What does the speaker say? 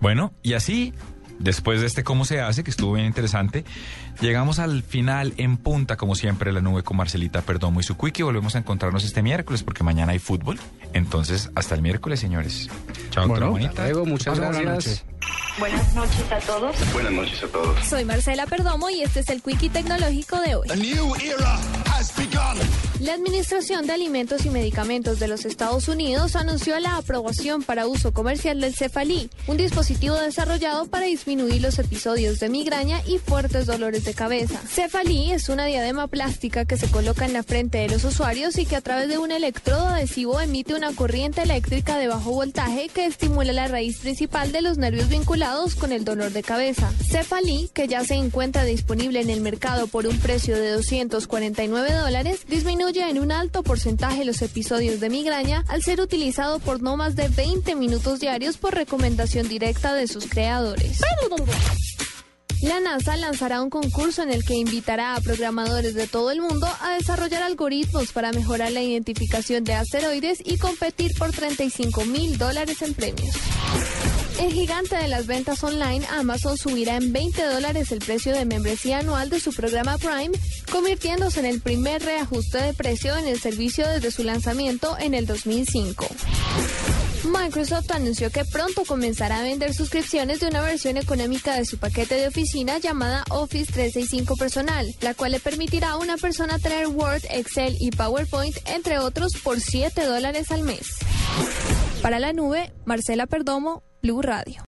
Bueno, y así, después de este cómo se hace, que estuvo bien interesante, llegamos al final en punta, como siempre, la nube con Marcelita Perdomo y su Quickie. Volvemos a encontrarnos este miércoles porque mañana hay fútbol. Entonces, hasta el miércoles, señores. Chao, Bueno, luego, muchas Buenas gracias. Buenas noches a todos. Buenas noches a todos. Soy Marcela Perdomo y este es el Quickie Tecnológico de hoy. A new era. La Administración de Alimentos y Medicamentos de los Estados Unidos anunció la aprobación para uso comercial del Cefalí, un dispositivo desarrollado para disminuir los episodios de migraña y fuertes dolores de cabeza. Cefalí es una diadema plástica que se coloca en la frente de los usuarios y que a través de un electrodo adhesivo emite una corriente eléctrica de bajo voltaje que estimula la raíz principal de los nervios vinculados con el dolor de cabeza. Cefalí, que ya se encuentra disponible en el mercado por un precio de 249 dólares, disminuye en un alto porcentaje los episodios de migraña al ser utilizado por no más de 20 minutos diarios por recomendación directa de sus creadores. La NASA lanzará un concurso en el que invitará a programadores de todo el mundo a desarrollar algoritmos para mejorar la identificación de asteroides y competir por 35 mil dólares en premios. El gigante de las ventas online, Amazon, subirá en 20 dólares el precio de membresía anual de su programa Prime, convirtiéndose en el primer reajuste de precio en el servicio desde su lanzamiento en el 2005. Microsoft anunció que pronto comenzará a vender suscripciones de una versión económica de su paquete de oficina llamada Office 365 Personal, la cual le permitirá a una persona tener Word, Excel y PowerPoint, entre otros, por 7 dólares al mes. Para la nube, Marcela Perdomo, Blue Radio.